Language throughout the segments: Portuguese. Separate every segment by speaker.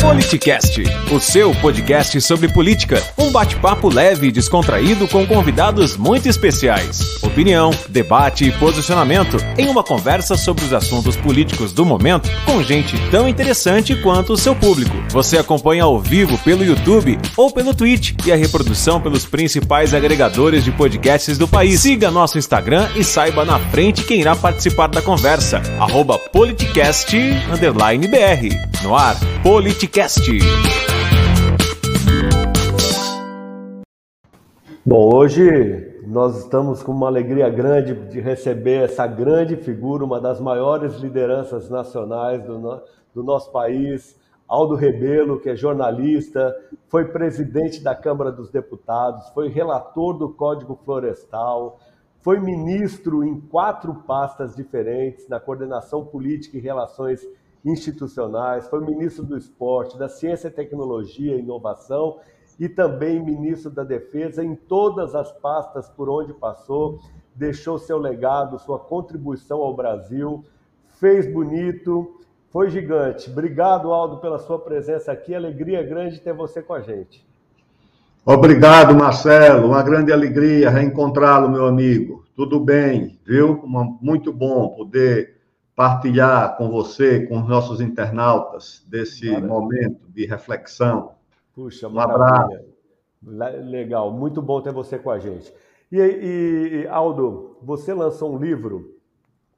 Speaker 1: Politicast, o seu podcast sobre política. Um bate-papo leve e descontraído com convidados muito especiais. Opinião, debate e posicionamento em uma conversa sobre os assuntos políticos do momento com gente tão interessante quanto o seu público. Você acompanha ao vivo pelo YouTube ou pelo Twitch e a reprodução pelos principais agregadores de podcasts do país. Siga nosso Instagram e saiba na frente quem irá participar da conversa. Arroba politicast_br. No ar, Politicast.
Speaker 2: Bom, hoje nós estamos com uma alegria grande de receber essa grande figura, uma das maiores lideranças nacionais do, no, do nosso país, Aldo Rebelo, que é jornalista, foi presidente da Câmara dos Deputados, foi relator do Código Florestal, foi ministro em quatro pastas diferentes na coordenação política e relações institucionais, foi ministro do esporte, da ciência, e tecnologia e inovação e também ministro da defesa em todas as pastas por onde passou, deixou seu legado, sua contribuição ao Brasil, fez bonito, foi gigante. Obrigado, Aldo, pela sua presença aqui. Alegria grande ter você com a gente.
Speaker 3: Obrigado, Marcelo. Uma grande alegria reencontrá-lo, meu amigo. Tudo bem, viu? muito bom poder partilhar com você, com os nossos internautas, desse maravilha. momento de reflexão.
Speaker 2: Puxa, um abraço. Legal, muito bom ter você com a gente. E, e, Aldo, você lançou um livro,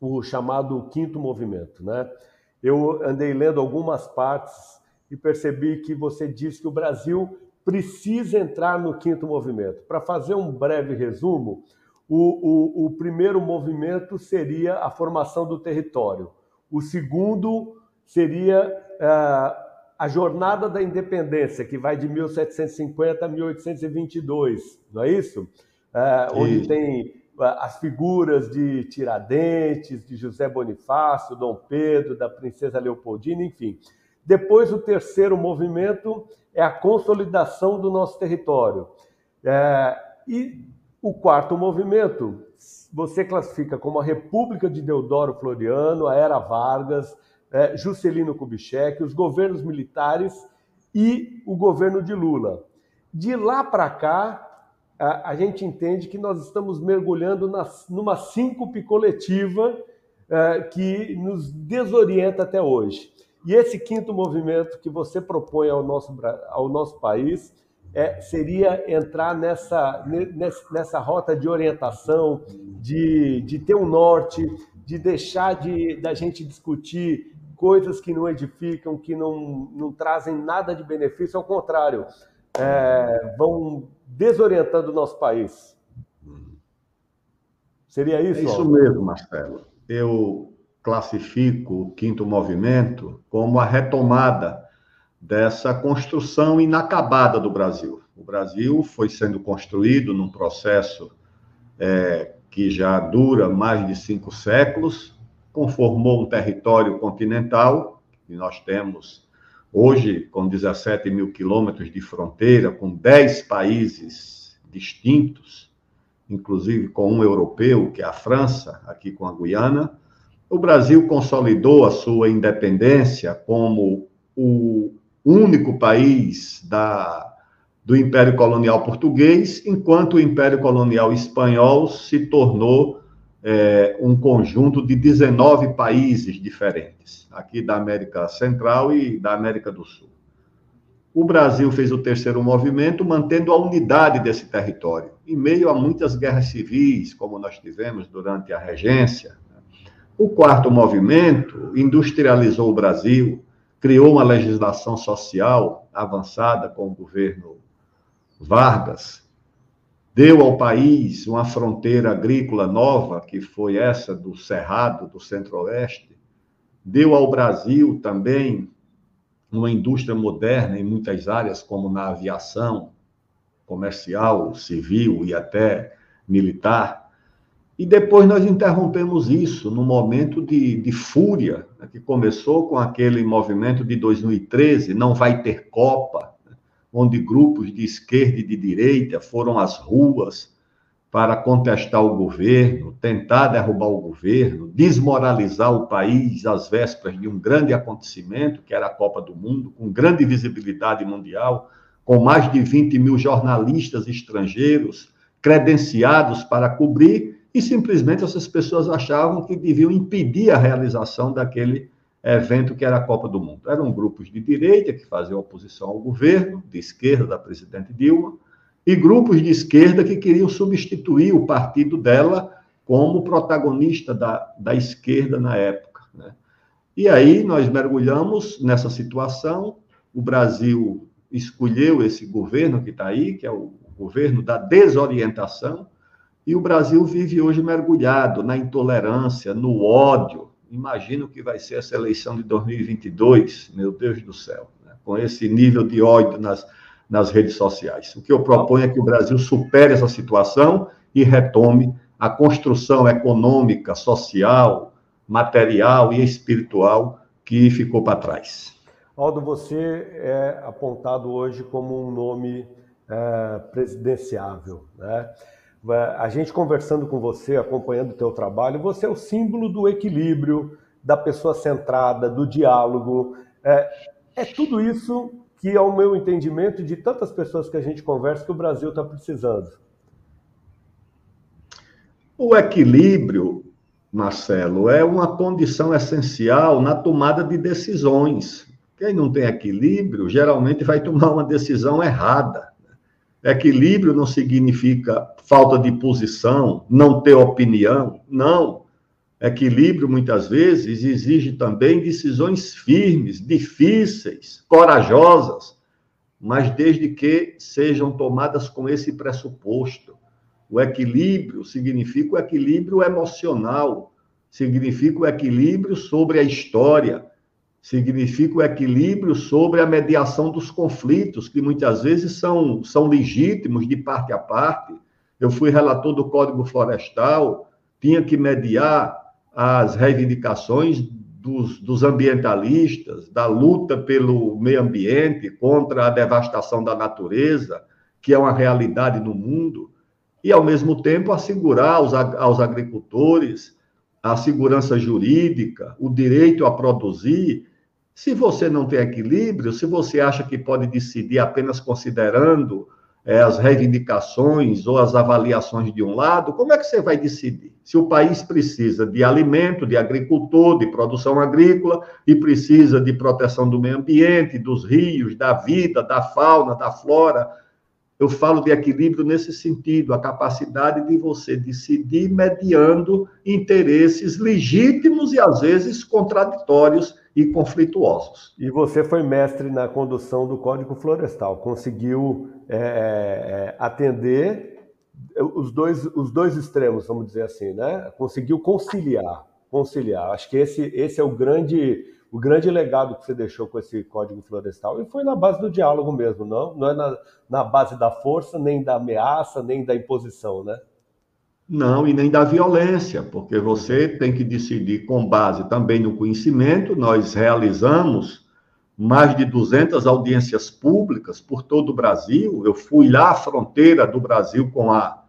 Speaker 2: o chamado Quinto Movimento, né? Eu andei lendo algumas partes e percebi que você disse que o Brasil precisa entrar no quinto movimento. Para fazer um breve resumo, o, o, o primeiro movimento seria a formação do território. O segundo seria uh, a jornada da independência, que vai de 1750 a 1822, não é isso? Uh, onde tem uh, as figuras de Tiradentes, de José Bonifácio, Dom Pedro, da princesa Leopoldina, enfim. Depois, o terceiro movimento é a consolidação do nosso território. É, e o quarto movimento você classifica como a República de Deodoro Floriano, a Era Vargas, é, Juscelino Kubitschek, os governos militares e o governo de Lula. De lá para cá, a, a, gente entende que nós estamos mergulhando na, numa síncope coletiva é, que nos desorienta até hoje. E esse quinto movimento que você propõe ao nosso, ao nosso país é, seria entrar nessa, nessa rota de orientação, de, de ter um norte, de deixar de da gente discutir coisas que não edificam, que não, não trazem nada de benefício, ao contrário, é, vão desorientando o nosso país. Seria isso? É
Speaker 3: isso mesmo, Marcelo. Eu classifico o quinto movimento como a retomada dessa construção inacabada do Brasil. O Brasil foi sendo construído num processo é, que já dura mais de cinco séculos, conformou um território continental, e nós temos hoje com 17 mil quilômetros de fronteira, com 10 países distintos, inclusive com um europeu, que é a França, aqui com a Guiana. O Brasil consolidou a sua independência como o único país da, do Império Colonial Português, enquanto o Império Colonial Espanhol se tornou é, um conjunto de 19 países diferentes, aqui da América Central e da América do Sul. O Brasil fez o terceiro movimento, mantendo a unidade desse território, em meio a muitas guerras civis, como nós tivemos durante a regência. O quarto movimento industrializou o Brasil, criou uma legislação social avançada com o governo Vargas, deu ao país uma fronteira agrícola nova, que foi essa do Cerrado, do Centro-Oeste, deu ao Brasil também uma indústria moderna em muitas áreas, como na aviação comercial, civil e até militar, e depois nós interrompemos isso no momento de, de fúria, que começou com aquele movimento de 2013, Não Vai Ter Copa, né, onde grupos de esquerda e de direita foram às ruas para contestar o governo, tentar derrubar o governo, desmoralizar o país às vésperas de um grande acontecimento, que era a Copa do Mundo, com grande visibilidade mundial, com mais de 20 mil jornalistas estrangeiros credenciados para cobrir, e simplesmente essas pessoas achavam que deviam impedir a realização daquele evento que era a Copa do Mundo. Eram grupos de direita que faziam oposição ao governo, de esquerda da presidente Dilma, e grupos de esquerda que queriam substituir o partido dela como protagonista da, da esquerda na época. Né? E aí nós mergulhamos nessa situação, o Brasil escolheu esse governo que está aí, que é o governo da desorientação, e o Brasil vive hoje mergulhado na intolerância, no ódio. Imagino que vai ser essa eleição de 2022, meu Deus do céu, né? com esse nível de ódio nas, nas redes sociais. O que eu proponho é que o Brasil supere essa situação e retome a construção econômica, social, material e espiritual que ficou para trás.
Speaker 2: Aldo, você é apontado hoje como um nome é, presidenciável, né? A gente conversando com você, acompanhando o teu trabalho, você é o símbolo do equilíbrio, da pessoa centrada, do diálogo. É, é tudo isso que, ao meu entendimento, de tantas pessoas que a gente conversa, que o Brasil está precisando.
Speaker 3: O equilíbrio, Marcelo, é uma condição essencial na tomada de decisões. Quem não tem equilíbrio, geralmente vai tomar uma decisão errada. Equilíbrio não significa falta de posição, não ter opinião. Não. Equilíbrio, muitas vezes, exige também decisões firmes, difíceis, corajosas, mas desde que sejam tomadas com esse pressuposto. O equilíbrio significa o equilíbrio emocional, significa o equilíbrio sobre a história, significa o equilíbrio sobre a mediação dos conflitos, que muitas vezes são, são legítimos de parte a parte. Eu fui relator do Código Florestal, tinha que mediar as reivindicações dos, dos, ambientalistas, da luta pelo meio ambiente, contra a devastação da natureza, que é uma realidade no mundo, e, ao mesmo tempo, assegurar aos, aos agricultores a segurança jurídica, o direito a produzir. Se você não tem equilíbrio, se você acha que pode decidir apenas considerando é, as reivindicações ou as avaliações de um lado, como é que você vai decidir? Se o país precisa de alimento, de agricultor, de produção agrícola, e precisa de proteção do meio ambiente, dos rios, da vida, da fauna, da flora, eu falo de equilíbrio nesse sentido, a capacidade de você decidir mediando interesses legítimos e às vezes contraditórios e conflituosos.
Speaker 2: E você foi mestre na condução do Código Florestal, conseguiu é, é, é, atender os dois, os dois extremos, vamos dizer assim, né? Conseguiu conciliar, conciliar. Acho que esse, esse é o grande, o grande legado que você deixou com esse Código Florestal e foi na base do diálogo mesmo, não? Não é na, na base da força, nem da ameaça, nem da imposição, né?
Speaker 3: Não, e nem da violência, porque você tem que decidir com base também no conhecimento. Nós realizamos mais de 200 audiências públicas por todo o Brasil. Eu fui lá à fronteira do Brasil com a,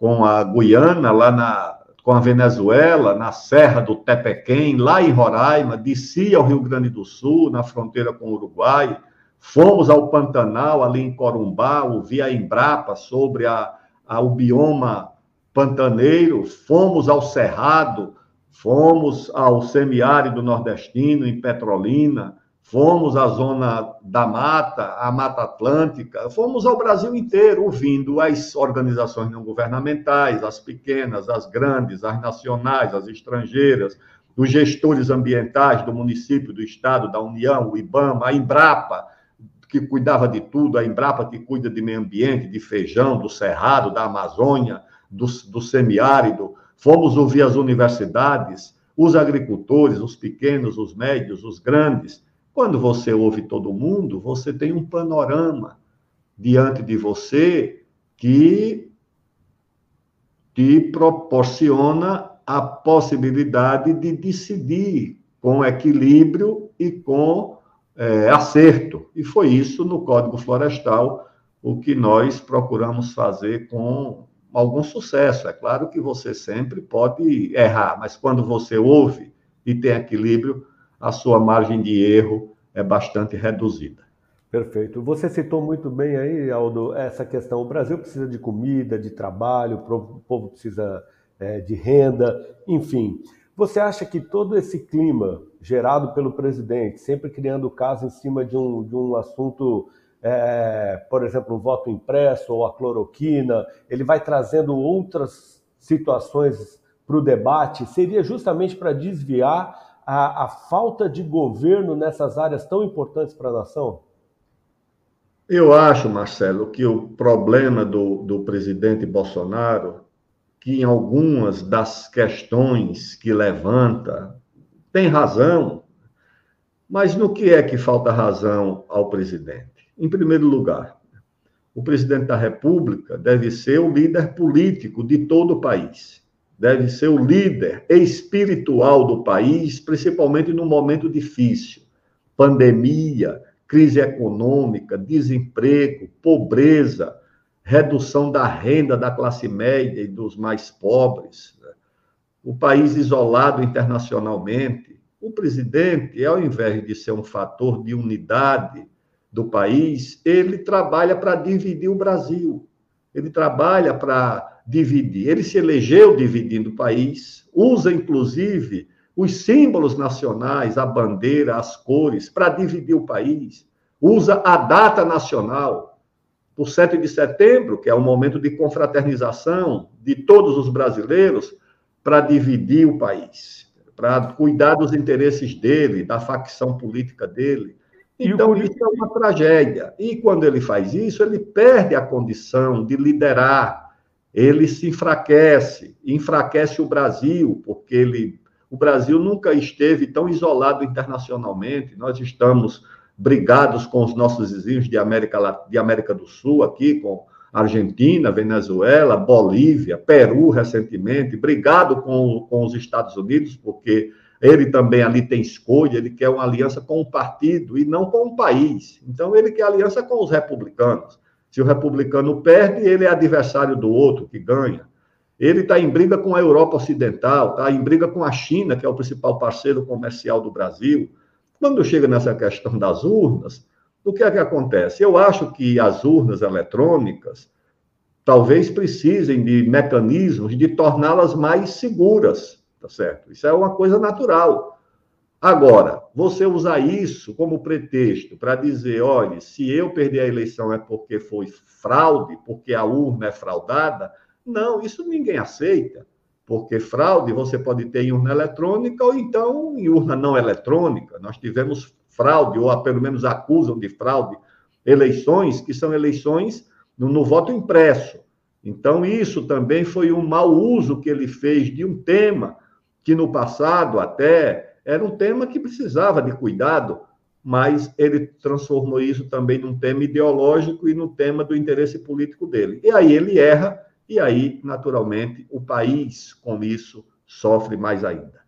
Speaker 3: com a Guiana, lá na, com a Venezuela, na Serra do Tepequém, lá em Roraima, desci ao Rio Grande do Sul, na fronteira com o Uruguai, fomos ao Pantanal, ali em Corumbá, ouvi a Embrapa sobre a, a, o bioma Pantaneiro, fomos ao Cerrado, fomos ao semiárido nordestino, em Petrolina, fomos à zona da mata, à Mata Atlântica, fomos ao Brasil inteiro, ouvindo as organizações não governamentais, as pequenas, as grandes, as nacionais, as estrangeiras, os gestores ambientais do município, do estado, da União, o IBAMA, a Embrapa, que cuidava de tudo, a Embrapa que cuida de meio ambiente, de feijão, do cerrado, da Amazônia, do, do semiárido, fomos ouvir as universidades, os agricultores, os pequenos, os médios, os grandes. Quando você ouve todo mundo, você tem um panorama diante de você que te proporciona a possibilidade de decidir com equilíbrio e com é, acerto. E foi isso no Código Florestal o que nós procuramos fazer com algum sucesso. É claro que você sempre pode errar, mas quando você ouve e tem equilíbrio, a sua margem de erro é bastante reduzida.
Speaker 2: Perfeito. Você citou muito bem aí, Aldo, essa questão. O Brasil precisa de comida, de trabalho, o povo precisa é, de renda, enfim. Você acha que todo esse clima gerado pelo presidente, sempre criando caso em cima de um, de um assunto, é, por exemplo, o voto impresso ou a cloroquina, ele vai trazendo outras situações para o debate, seria justamente para desviar a, a falta de governo nessas áreas tão importantes para a nação?
Speaker 3: Eu acho, Marcelo, que o problema do, do presidente Bolsonaro que em algumas das questões que levanta tem razão, mas no que é que falta razão ao presidente? Em primeiro lugar, o presidente da República deve ser o líder político de todo o país, deve ser o líder espiritual do país, principalmente no momento difícil pandemia, crise econômica, desemprego, pobreza redução da renda da classe média e dos mais pobres, né? o país isolado internacionalmente. O presidente, ao invés de ser um fator de unidade do país, ele trabalha para dividir o Brasil. Ele trabalha para dividir. Ele se elegeu dividindo o país, usa inclusive os símbolos nacionais, a bandeira, as cores, para dividir o país. Usa a data nacional o 7 de setembro, que é o momento de confraternização de todos os brasileiros, para dividir o país, para cuidar dos interesses dele, da facção política dele. Então, isso é uma tragédia. E quando ele faz isso, ele perde a condição de liderar, ele se enfraquece, enfraquece o Brasil, porque ele, o Brasil nunca esteve tão isolado internacionalmente. Nós estamos brigados com os nossos vizinhos de América, de América do Sul, aqui com Argentina, Venezuela, Bolívia, Peru recentemente, brigado com, com os Estados Unidos, porque ele também ali tem escolha, ele quer uma aliança com o partido e não com o país. Então, ele quer aliança com os republicanos. Se o republicano perde, ele é adversário do outro que ganha. Ele está em briga com a Europa Ocidental, está em briga com a China, que é o principal parceiro comercial do Brasil. Quando chega nessa questão das urnas, o que é que acontece? Eu acho que as urnas eletrônicas talvez precisem de mecanismos de torná-las mais seguras, tá certo? Isso é uma coisa natural. Agora, você usar isso como pretexto para dizer, olha, se eu perder a eleição é porque foi fraude, porque a urna é fraudada, não, isso ninguém aceita porque fraude você pode ter em urna eletrônica ou então em urna não eletrônica. Nós tivemos fraude, ou pelo menos acusam de fraude, eleições que são eleições no, no voto impresso. Então, isso também foi um mau uso que ele fez de um tema que no passado até era um tema que precisava de cuidado, mas ele transformou isso também num tema ideológico e no tema do interesse político dele. E aí ele erra e aí, naturalmente, o país, com isso, sofre mais ainda.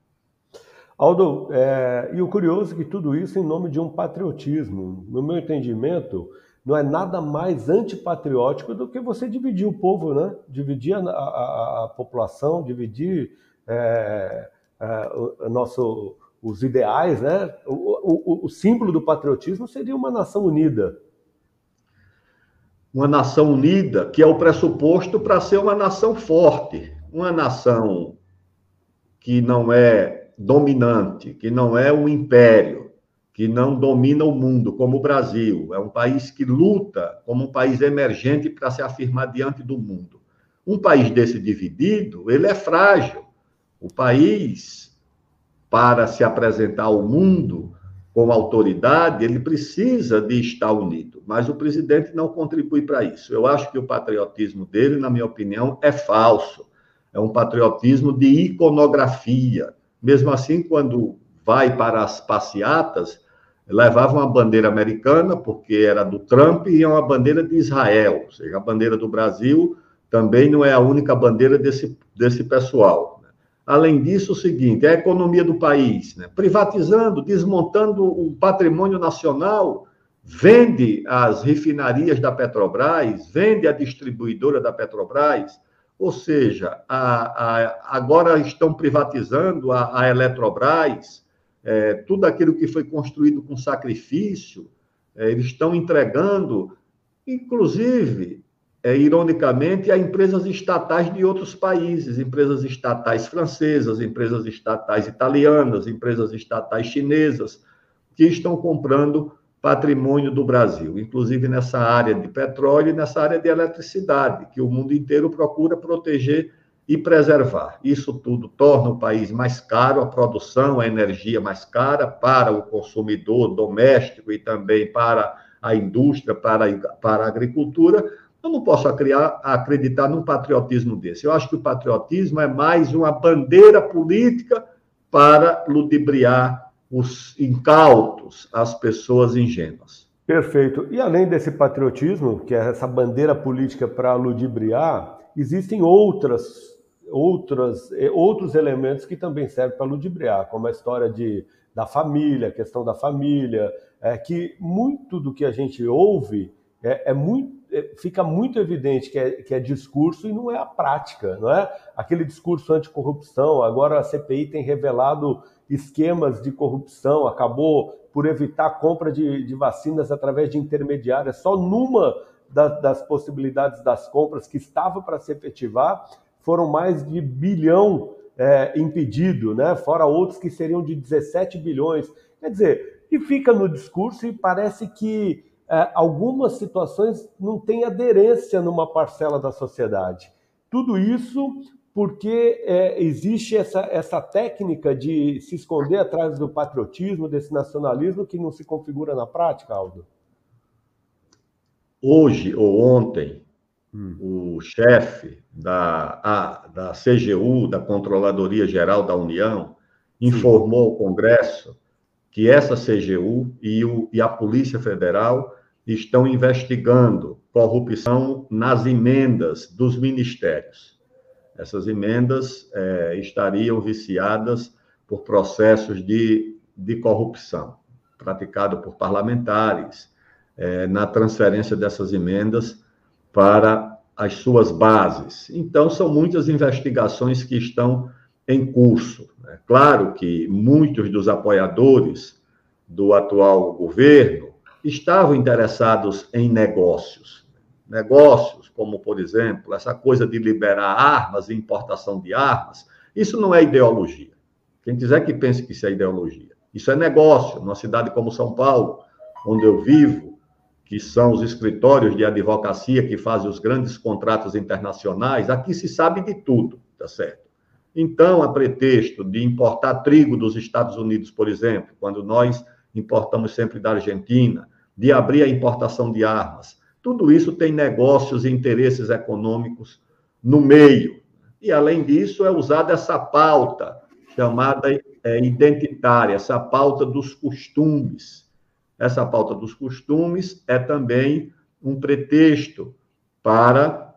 Speaker 2: Aldo, é, e o curioso é que tudo isso em nome de um patriotismo. No meu entendimento, não é nada mais antipatriótico do que você dividir o povo, né? Dividir a, a, a população, dividir é, é, o, nosso, os ideais, né? O, o, o símbolo do patriotismo seria uma nação unida
Speaker 3: uma nação unida, que é o pressuposto para ser uma nação forte, uma nação que não é dominante, que não é um império, que não domina o mundo, como o Brasil. É um país que luta como um país emergente para se afirmar diante do mundo. Um país desse dividido, ele é frágil. O país, para se apresentar ao mundo, com autoridade, ele precisa de estar unido, mas o presidente não contribui para isso. Eu acho que o patriotismo dele, na minha opinião, é falso. É um patriotismo de iconografia. Mesmo assim, quando vai para as passeatas, levava uma bandeira americana, porque era do Trump, e é uma bandeira de Israel. Ou seja, a bandeira do Brasil também não é a única bandeira desse, desse pessoal. Além disso, o seguinte, é a economia do país, né? privatizando, desmontando o patrimônio nacional, vende as refinarias da Petrobras, vende a distribuidora da Petrobras, ou seja, a, a, agora estão privatizando a, a Eletrobras, é, tudo aquilo que foi construído com sacrifício, é, eles estão entregando, inclusive, é, ironicamente, a empresas estatais de outros países, empresas estatais francesas, empresas estatais italianas, empresas estatais chinesas, que estão comprando patrimônio do Brasil, inclusive nessa área de petróleo e nessa área de eletricidade, que o mundo inteiro procura proteger e preservar. Isso tudo torna o país mais caro, a produção, a energia mais cara para o consumidor doméstico e também para a indústria, para, para a agricultura. Eu não posso acreditar num patriotismo desse. Eu acho que o patriotismo é mais uma bandeira política para ludibriar os incautos, as pessoas ingênuas.
Speaker 2: Perfeito. E além desse patriotismo, que é essa bandeira política para ludibriar, existem outras, outras, eh, outros elementos que também servem para ludibriar, como a história de, da família, a questão da família, é, que muito do que a gente ouve é, é muito, fica muito evidente que é, que é discurso e não é a prática, não é? Aquele discurso anticorrupção, agora a CPI tem revelado esquemas de corrupção, acabou por evitar a compra de, de vacinas através de intermediárias. Só numa da, das possibilidades das compras que estava para se efetivar, foram mais de bilhão é, impedido, né? fora outros que seriam de 17 bilhões. Quer dizer, e fica no discurso e parece que é, algumas situações não têm aderência numa parcela da sociedade. Tudo isso porque é, existe essa, essa técnica de se esconder atrás do patriotismo, desse nacionalismo que não se configura na prática, Aldo?
Speaker 3: Hoje ou ontem, hum. o chefe da, a, da CGU, da Controladoria Geral da União, informou ao Congresso que essa CGU e, o, e a Polícia Federal estão investigando corrupção nas emendas dos ministérios. Essas emendas é, estariam viciadas por processos de, de corrupção praticado por parlamentares é, na transferência dessas emendas para as suas bases. Então, são muitas investigações que estão em curso. É claro que muitos dos apoiadores do atual governo estavam interessados em negócios. Negócios como, por exemplo, essa coisa de liberar armas e importação de armas, isso não é ideologia. Quem quiser que pense que isso é ideologia. Isso é negócio. Numa cidade como São Paulo, onde eu vivo, que são os escritórios de advocacia que fazem os grandes contratos internacionais, aqui se sabe de tudo, tá certo? Então, a pretexto de importar trigo dos Estados Unidos, por exemplo, quando nós importamos sempre da Argentina, de abrir a importação de armas, tudo isso tem negócios e interesses econômicos no meio. E, além disso, é usada essa pauta chamada é, identitária, essa pauta dos costumes. Essa pauta dos costumes é também um pretexto para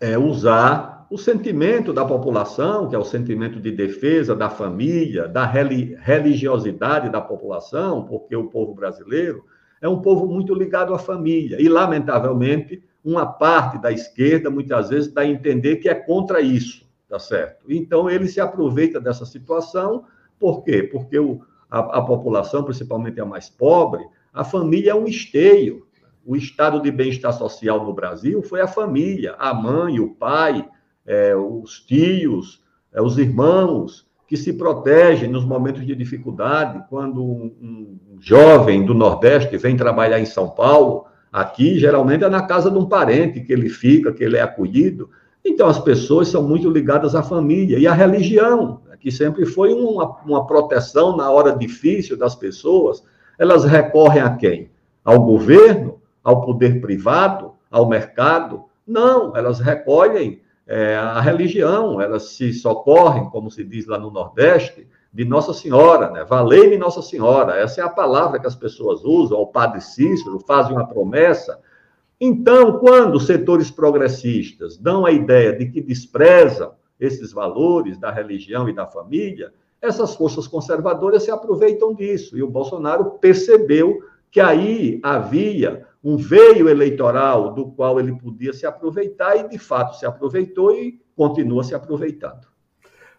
Speaker 3: é, usar o sentimento da população, que é o sentimento de defesa da família, da religiosidade da população, porque o povo brasileiro é um povo muito ligado à família. E, lamentavelmente, uma parte da esquerda, muitas vezes, dá a entender que é contra isso, tá certo? Então, ele se aproveita dessa situação, por quê? Porque o, a, a população, principalmente a mais pobre, a família é um esteio. O estado de bem-estar social no Brasil foi a família, a mãe, o pai, é, os tios, é, os irmãos, que se protegem nos momentos de dificuldade, quando um, um jovem do Nordeste vem trabalhar em São Paulo, aqui geralmente é na casa de um parente que ele fica, que ele é acolhido. Então as pessoas são muito ligadas à família e à religião, né, que sempre foi uma, uma proteção na hora difícil das pessoas. Elas recorrem a quem? Ao governo? Ao poder privado? Ao mercado? Não, elas recolhem é, a religião, elas se socorrem, como se diz lá no Nordeste, de Nossa Senhora, né? Valei-me Nossa Senhora. Essa é a palavra que as pessoas usam, o padre Cícero faz uma promessa. Então, quando setores progressistas dão a ideia de que desprezam esses valores da religião e da família, essas forças conservadoras se aproveitam disso. E o Bolsonaro percebeu que aí havia um veio eleitoral do qual ele podia se aproveitar e, de fato, se aproveitou e continua se aproveitando.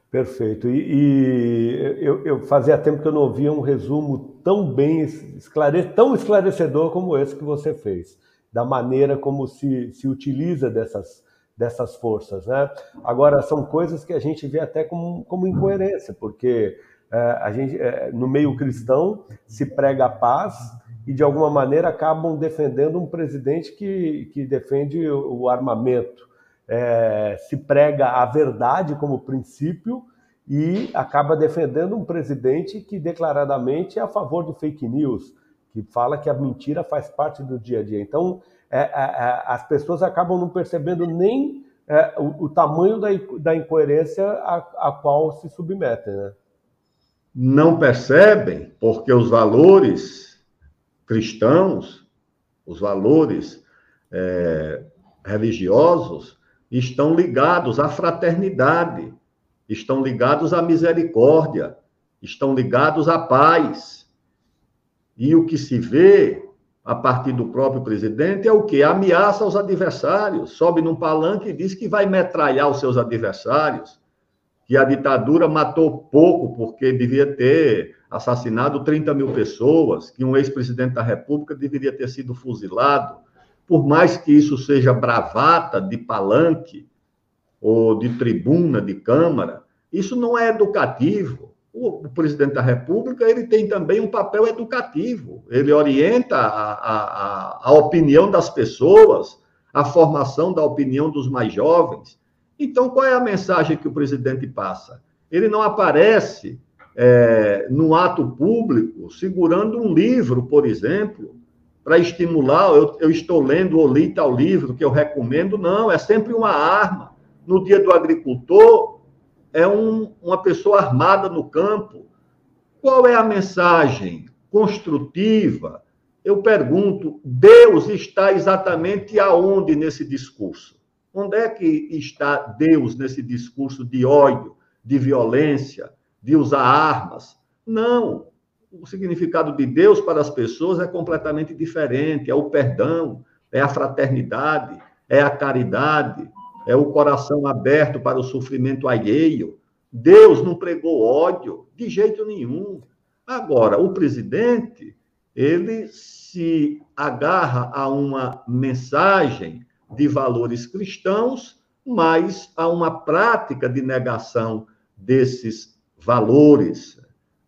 Speaker 2: Perfeito. E, e eu, eu, fazia tempo que eu não ouvia um resumo tão bem esclare, tão esclarecedor como esse que você fez, da maneira como se, se utiliza dessas, dessas forças. Né? Agora, são coisas que a gente vê até como, como incoerência, porque é, a gente, é, no meio cristão se prega a paz e, de alguma maneira, acabam defendendo um presidente que, que defende o armamento é, se prega a verdade como princípio e acaba defendendo um presidente que declaradamente é a favor do fake news, que fala que a mentira faz parte do dia a dia. Então, é, é, é as pessoas acabam não percebendo nem é, o, o, tamanho da, da incoerência a, a, qual se submetem. Né?
Speaker 3: Não percebem, porque os valores cristãos, os valores é, religiosos, estão ligados à fraternidade, estão ligados à misericórdia, estão ligados à paz. E o que se vê a partir do próprio presidente é o que? Ameaça aos adversários, sobe num palanque e diz que vai metralhar os seus adversários, que a ditadura matou pouco porque devia ter assassinado 30 mil pessoas, que um ex-presidente da República deveria ter sido fuzilado por mais que isso seja bravata de palanque ou de tribuna de câmara, isso não é educativo. O, presidente da República ele tem também um papel educativo. Ele orienta a, a, a opinião das pessoas, a formação da opinião dos mais jovens. Então, qual é a mensagem que o presidente passa? Ele não aparece é, no ato público segurando um livro, por exemplo, para estimular, eu, eu, estou lendo ou li tal livro que eu recomendo, não, é sempre uma arma. No dia do agricultor, é um, uma pessoa armada no campo. Qual é a mensagem construtiva? Eu pergunto, Deus está exatamente aonde nesse discurso? Onde é que está Deus nesse discurso de ódio, de violência, de usar armas? Não o significado de Deus para as pessoas é completamente diferente. É o perdão, é a fraternidade, é a caridade, é o coração aberto para o sofrimento alheio. Deus não pregou ódio de jeito nenhum. Agora, o presidente, ele se agarra a uma mensagem de valores cristãos, mas a uma prática de negação desses valores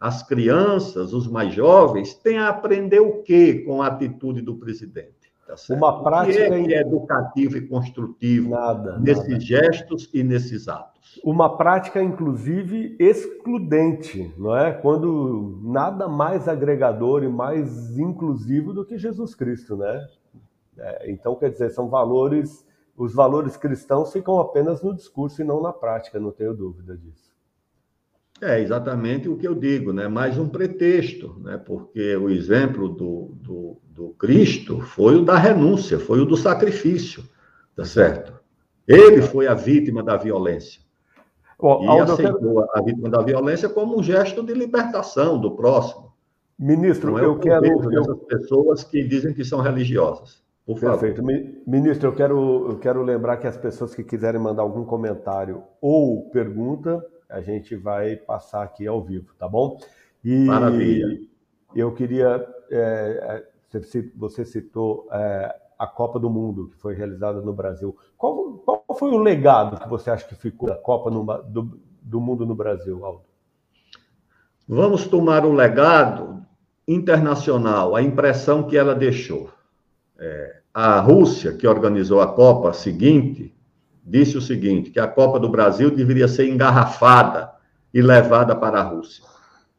Speaker 3: as crianças, os mais jovens, têm a aprender o quê com a atitude do presidente?
Speaker 2: Tá Uma prática
Speaker 3: o que é, que é educativo e construtivo
Speaker 2: nada,
Speaker 3: nesses
Speaker 2: nada.
Speaker 3: gestos e nesses atos.
Speaker 2: Uma prática, inclusive, excludente, não é? Quando nada mais agregador e mais inclusivo do que Jesus Cristo, né? É, então, quer dizer, são valores, os valores cristãos ficam apenas no discurso e não na prática, não tenho dúvida disso.
Speaker 3: É exatamente o que eu digo, né? Mais um pretexto, né? Porque o exemplo do, do, do Cristo foi o da renúncia, foi o do sacrifício, tá certo? Ele foi a vítima da violência. Bom, e aceitou a vítima da violência como um gesto de libertação do próximo.
Speaker 2: Ministro, é eu quero.
Speaker 3: Essas pessoas que dizem que são religiosas. Por
Speaker 2: Perfeito. Favor. Ministro, eu quero, eu quero lembrar que as pessoas que quiserem mandar algum comentário ou pergunta, a gente vai passar aqui ao vivo, tá bom?
Speaker 3: E Maravilha.
Speaker 2: Eu queria, é, é você citou é, a Copa do Mundo que foi realizada no Brasil. Qual, qual, foi o legado que você acha que ficou da Copa no, do, do Mundo no Brasil, Aldo?
Speaker 3: Vamos tomar o legado internacional, a impressão que ela deixou. É, a Rússia, que organizou a Copa seguinte, disse o seguinte: que a Copa do Brasil deveria ser engarrafada e levada para a Rússia,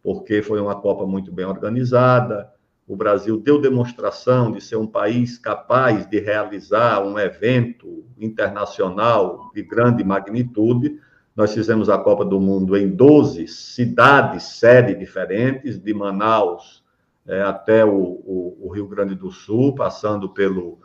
Speaker 3: porque foi uma Copa muito bem organizada. O Brasil deu demonstração de ser um país capaz de realizar um evento internacional de grande magnitude. Nós fizemos a Copa do Mundo em 12 cidades, sede diferentes, de Manaus é, até o, o, o Rio Grande do Sul, passando pelo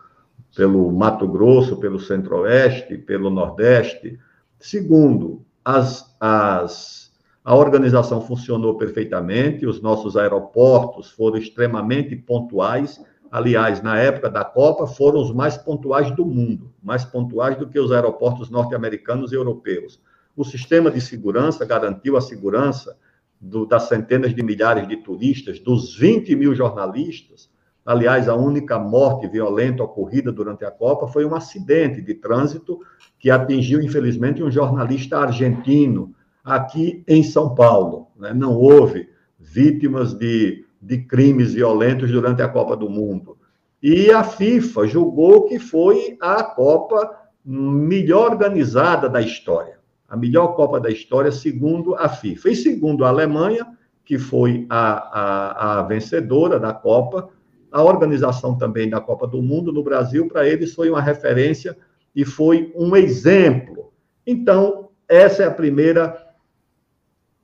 Speaker 3: pelo Mato Grosso, pelo Centro-Oeste, pelo Nordeste. Segundo, as, as, a organização funcionou perfeitamente, os nossos aeroportos foram extremamente pontuais, aliás, na época da Copa, foram os mais pontuais do mundo, mais pontuais do que os aeroportos norte-americanos e europeus. O sistema de segurança garantiu a segurança do, das centenas de milhares de turistas, dos 20 mil jornalistas. Aliás, a única morte violenta ocorrida durante a Copa foi um acidente de trânsito que atingiu, infelizmente, um jornalista argentino aqui em São Paulo. Né? Não houve vítimas de, de crimes violentos durante a Copa do Mundo. E a FIFA julgou que foi a Copa melhor organizada da história a melhor Copa da história, segundo a FIFA. E segundo a Alemanha, que foi a, a, a vencedora da Copa, a organização também da Copa do Mundo no Brasil, para eles foi uma referência e foi um exemplo. Então, essa é a primeira,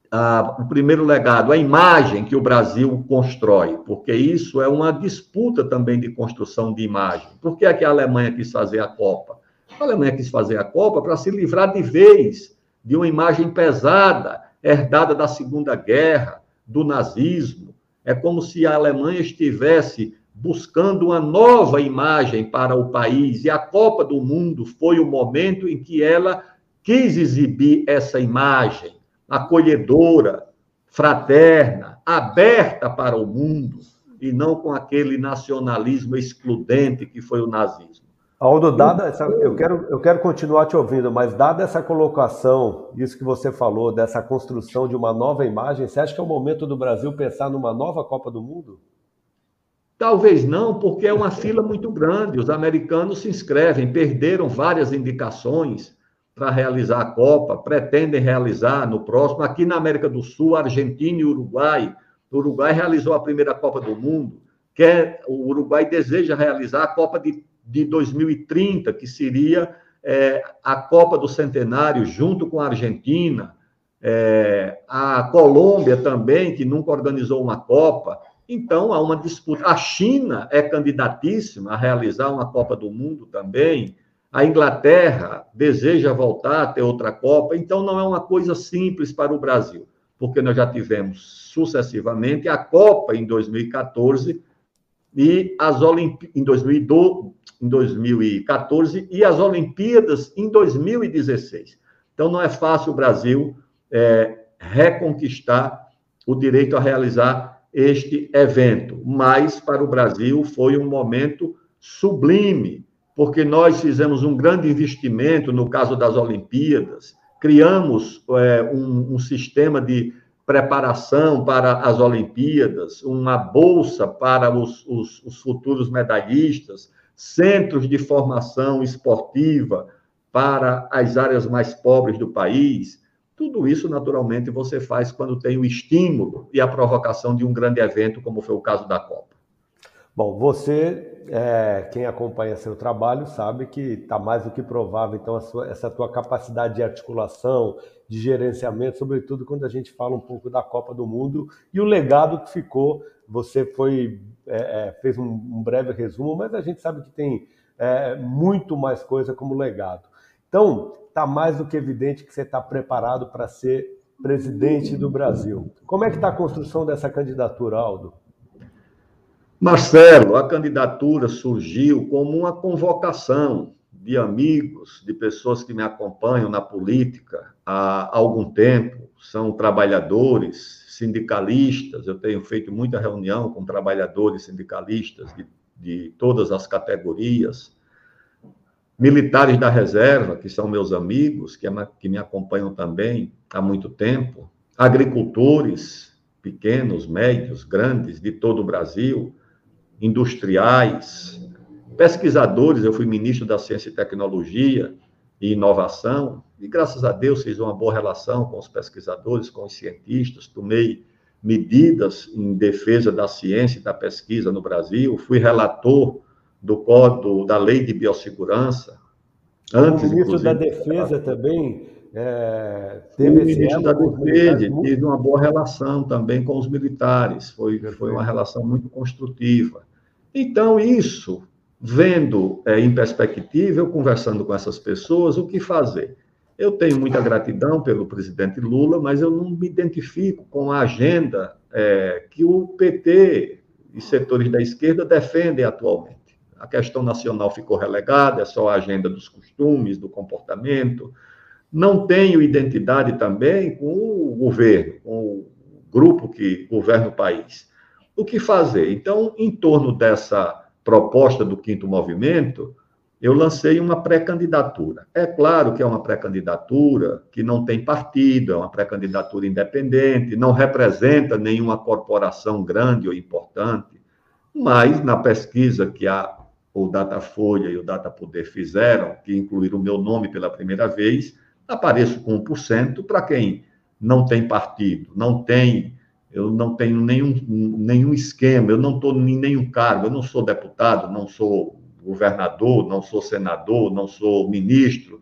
Speaker 3: a, o primeiro legado, a imagem que o Brasil constrói, porque isso é uma disputa também de construção de imagem. Por que é que a Alemanha quis fazer a Copa? A Alemanha quis fazer a Copa para se livrar de vez de uma imagem pesada, herdada da Segunda Guerra, do nazismo. É como se a Alemanha estivesse buscando uma nova imagem para o país, e a Copa do Mundo foi o momento em que ela quis exibir essa imagem acolhedora, fraterna, aberta para o mundo, e não com aquele nacionalismo excludente que foi o nazismo.
Speaker 2: Aldo, dada essa, eu quero, eu quero continuar te ouvindo, mas dada essa colocação, isso que você falou, dessa construção de uma nova imagem, você acha que é o momento do Brasil pensar numa nova Copa do Mundo?
Speaker 3: Talvez não, porque é uma fila muito grande. Os americanos se inscrevem, perderam várias indicações para realizar a Copa, pretendem realizar no próximo. Aqui na América do Sul, Argentina e Uruguai. O Uruguai realizou a primeira Copa do Mundo. Quer, o Uruguai deseja realizar a Copa de de 2030, que seria é, a Copa do Centenário, junto com a Argentina, é, a Colômbia também, que nunca organizou uma Copa. Então, há uma disputa. A China é candidatíssima a realizar uma Copa do Mundo também. A Inglaterra deseja voltar a ter outra Copa. Então, não é uma coisa simples para o Brasil, porque nós já tivemos sucessivamente a Copa em 2014 e as Olimpíadas em 2012, em 2014 e as Olimpíadas em 2016. Então, não é fácil o Brasil é, reconquistar o direito a realizar este evento, mas para o Brasil foi um momento sublime, porque nós fizemos um grande investimento no caso das Olimpíadas, criamos é, um, um sistema de preparação para as Olimpíadas, uma bolsa para os, os, os futuros medalhistas, centros de formação esportiva para as áreas mais pobres do país. Tudo isso, naturalmente, você faz quando tem o estímulo e a provocação de um grande evento, como foi o caso da Copa.
Speaker 2: Bom, você, é, quem acompanha seu trabalho, sabe que está mais do que provável, então, sua, essa tua capacidade de articulação, de gerenciamento, sobretudo quando a gente fala um pouco da Copa do Mundo e o legado que ficou. Você foi é, é, fez um, um, breve resumo, mas a gente sabe que tem é, muito mais coisa como legado. Então, está mais do que evidente que você está preparado para ser presidente do Brasil. Como é que está a construção dessa candidatura, Aldo?
Speaker 3: Marcelo, a candidatura surgiu como uma convocação de amigos, de pessoas que me acompanham na política há algum tempo, são trabalhadores, sindicalistas, eu tenho feito muita reunião com trabalhadores sindicalistas de, de todas as categorias, militares da reserva, que são meus amigos, que, que me acompanham também há muito tempo, agricultores pequenos, médios, grandes, de todo o Brasil, industriais, pesquisadores, eu fui ministro da Ciência e Tecnologia e Inovação, e graças a Deus fiz uma boa relação com os pesquisadores, com os cientistas, tomei medidas em defesa da ciência e da pesquisa no Brasil, fui relator do código da Lei de Biossegurança.
Speaker 2: Antes, o ministro da Defesa também
Speaker 3: é, teve o ministro da Defesa teve uma boa relação também com os militares, foi, foi uma relação muito construtiva. Então, isso, vendo é, em perspectiva, eu conversando com essas pessoas, o que fazer? Eu tenho muita gratidão pelo presidente Lula, mas eu não me identifico com a agenda é, que o PT e setores da esquerda defendem atualmente. A questão nacional ficou relegada, é só a agenda dos costumes, do comportamento. Não tenho identidade também com o governo, com o grupo que governa o país. O que fazer? Então, em torno dessa proposta do quinto movimento, eu lancei uma pré-candidatura. É claro que é uma pré-candidatura que não tem partido, é uma pré-candidatura independente, não representa nenhuma corporação grande ou importante, mas na pesquisa que a, o Datafolha e o Datapoder fizeram, que incluíram o meu nome pela primeira vez, apareço com 1% para quem não tem partido, não tem, eu não tenho nenhum, nenhum esquema, eu não estou em nenhum cargo, eu não sou deputado, não sou governador, não sou senador, não sou ministro.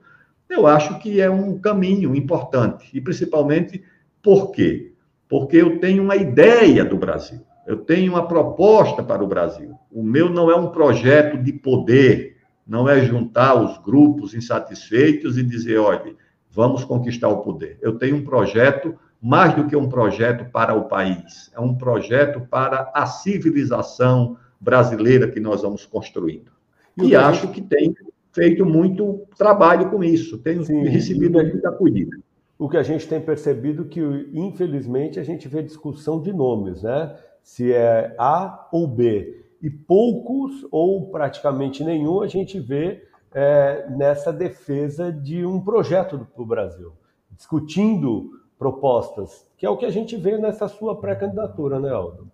Speaker 3: Eu acho que é um caminho importante, e principalmente por quê? Porque eu tenho uma ideia do Brasil, eu tenho uma proposta para o Brasil. O meu não é um projeto de poder, não é juntar os grupos insatisfeitos e dizer, olha, vamos conquistar o poder. Eu tenho um projeto mais do que um projeto para o país, é um projeto para a civilização brasileira que nós vamos construindo. E, e acho que tem feito muito trabalho com isso, tenho Sim, recebido muita acolhida.
Speaker 2: O que a gente tem percebido que, infelizmente, a gente vê discussão de nomes, né? Se é A ou B. E poucos, ou praticamente nenhum, a gente vê é, nessa defesa de um projeto para o Brasil, discutindo propostas, que é o que a gente vê nessa sua pré-candidatura, né, Aldo?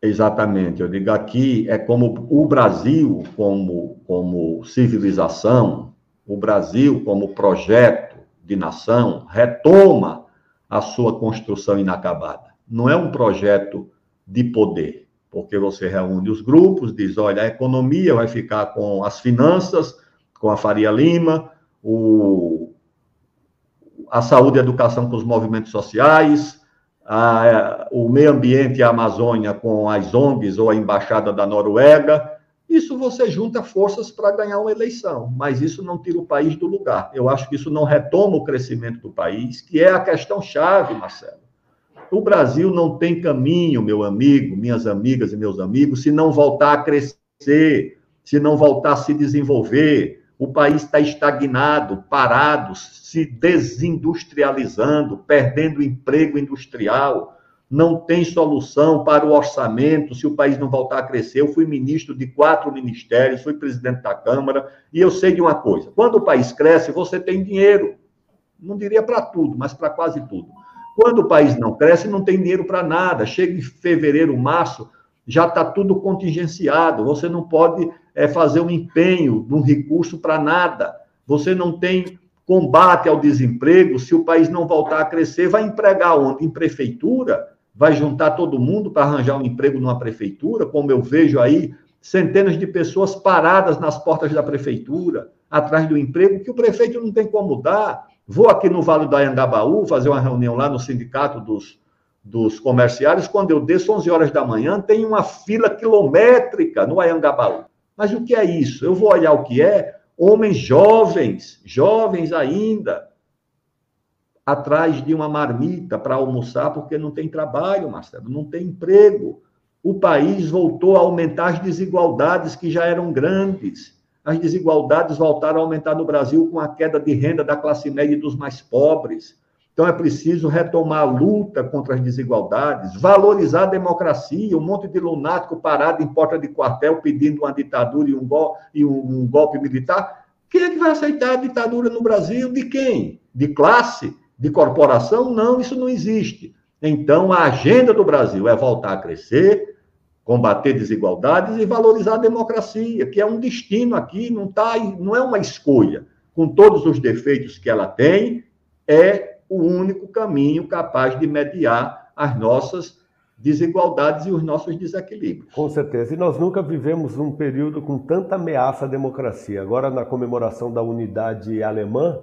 Speaker 3: Exatamente. Eu digo aqui é como o Brasil como como civilização, o Brasil como projeto de nação retoma a sua construção inacabada. Não é um projeto de poder, porque você reúne os grupos, diz, olha, a economia vai ficar com as finanças, com a Faria Lima, o, a saúde e a educação com os movimentos sociais, a, o meio ambiente e a Amazônia com as ONGs ou a Embaixada da Noruega. Isso você junta forças para ganhar uma eleição, mas isso não tira o país do lugar. Eu acho que isso não retoma o crescimento do país, que é a questão chave, Marcelo. O Brasil não tem caminho, meu amigo, minhas amigas e meus amigos, se não voltar a crescer, se não voltar a se desenvolver. O país está estagnado, parado, se desindustrializando, perdendo emprego industrial. Não tem solução para o orçamento se o país não voltar a crescer. Eu fui ministro de quatro ministérios, fui presidente da Câmara, e eu sei de uma coisa: quando o país cresce, você tem dinheiro. Não diria para tudo, mas para quase tudo. Quando o país não cresce, não tem dinheiro para nada. Chega em fevereiro, março, já está tudo contingenciado. Você não pode é, fazer um empenho de um recurso para nada. Você não tem combate ao desemprego. Se o país não voltar a crescer, vai empregar onde? Em prefeitura? Vai juntar todo mundo para arranjar um emprego numa prefeitura? Como eu vejo aí, centenas de pessoas paradas nas portas da prefeitura, atrás do emprego, que o prefeito não tem como dar. Vou aqui no Vale do Anhangabaú fazer uma reunião lá no sindicato dos, dos comerciários. Quando eu desço 11 horas da manhã, tem uma fila quilométrica no Anhangabaú. Mas o que é isso? Eu vou olhar o que é homens jovens, jovens ainda, atrás de uma marmita para almoçar porque não tem trabalho, Marcelo, não tem emprego. O país voltou a aumentar as desigualdades que já eram grandes. As desigualdades voltaram a aumentar no Brasil com a queda de renda da classe média e dos mais pobres. Então é preciso retomar a luta contra as desigualdades, valorizar a democracia, um monte de lunático parado em porta de quartel pedindo uma ditadura e um, gol, e um, um golpe militar. Quem é que vai aceitar a ditadura no Brasil? De quem? De classe? De corporação? Não, isso não existe. Então a agenda do Brasil é voltar a crescer, combater desigualdades e valorizar a democracia, que é um destino aqui, não, tá, não é uma escolha. Com todos os defeitos que ela tem, é o único caminho capaz de mediar as nossas desigualdades e os nossos desequilíbrios.
Speaker 2: Com certeza. E nós nunca vivemos um período com tanta ameaça à democracia. Agora, na comemoração da unidade alemã,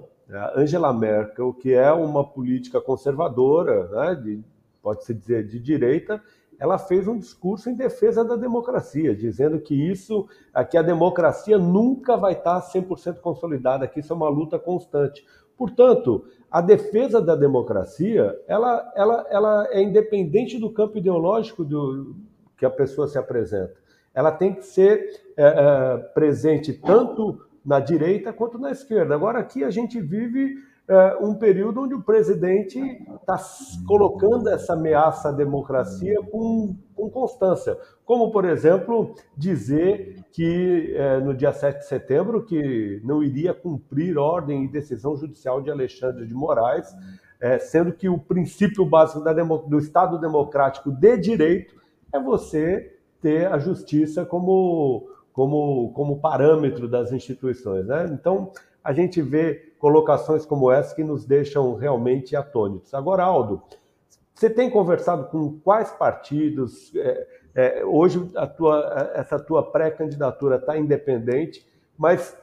Speaker 2: Angela Merkel, que é uma política conservadora, né, de, pode-se dizer de direita, ela fez um discurso em defesa da democracia, dizendo que isso, que a democracia nunca vai estar 100% consolidada, que isso é uma luta constante. Portanto, a defesa da democracia, ela, ela, ela é independente do campo ideológico do, que a pessoa se apresenta. Ela tem que ser é, é, presente tanto na direita quanto na esquerda. Agora, aqui a gente vive é, um período onde o presidente está colocando essa ameaça à democracia com, com constância. Como, por exemplo, dizer que é, no dia 7 de setembro que não iria cumprir ordem e decisão judicial de Alexandre de Moraes, é, sendo que o princípio básico do Estado democrático de direito é você ter a justiça como, como, como parâmetro das instituições. Né? Então, a gente vê colocações como essa que nos deixam realmente atônitos. Agora, Aldo, você tem conversado com quais partidos? É, é, hoje tua, essa tua pré-candidatura está independente, mas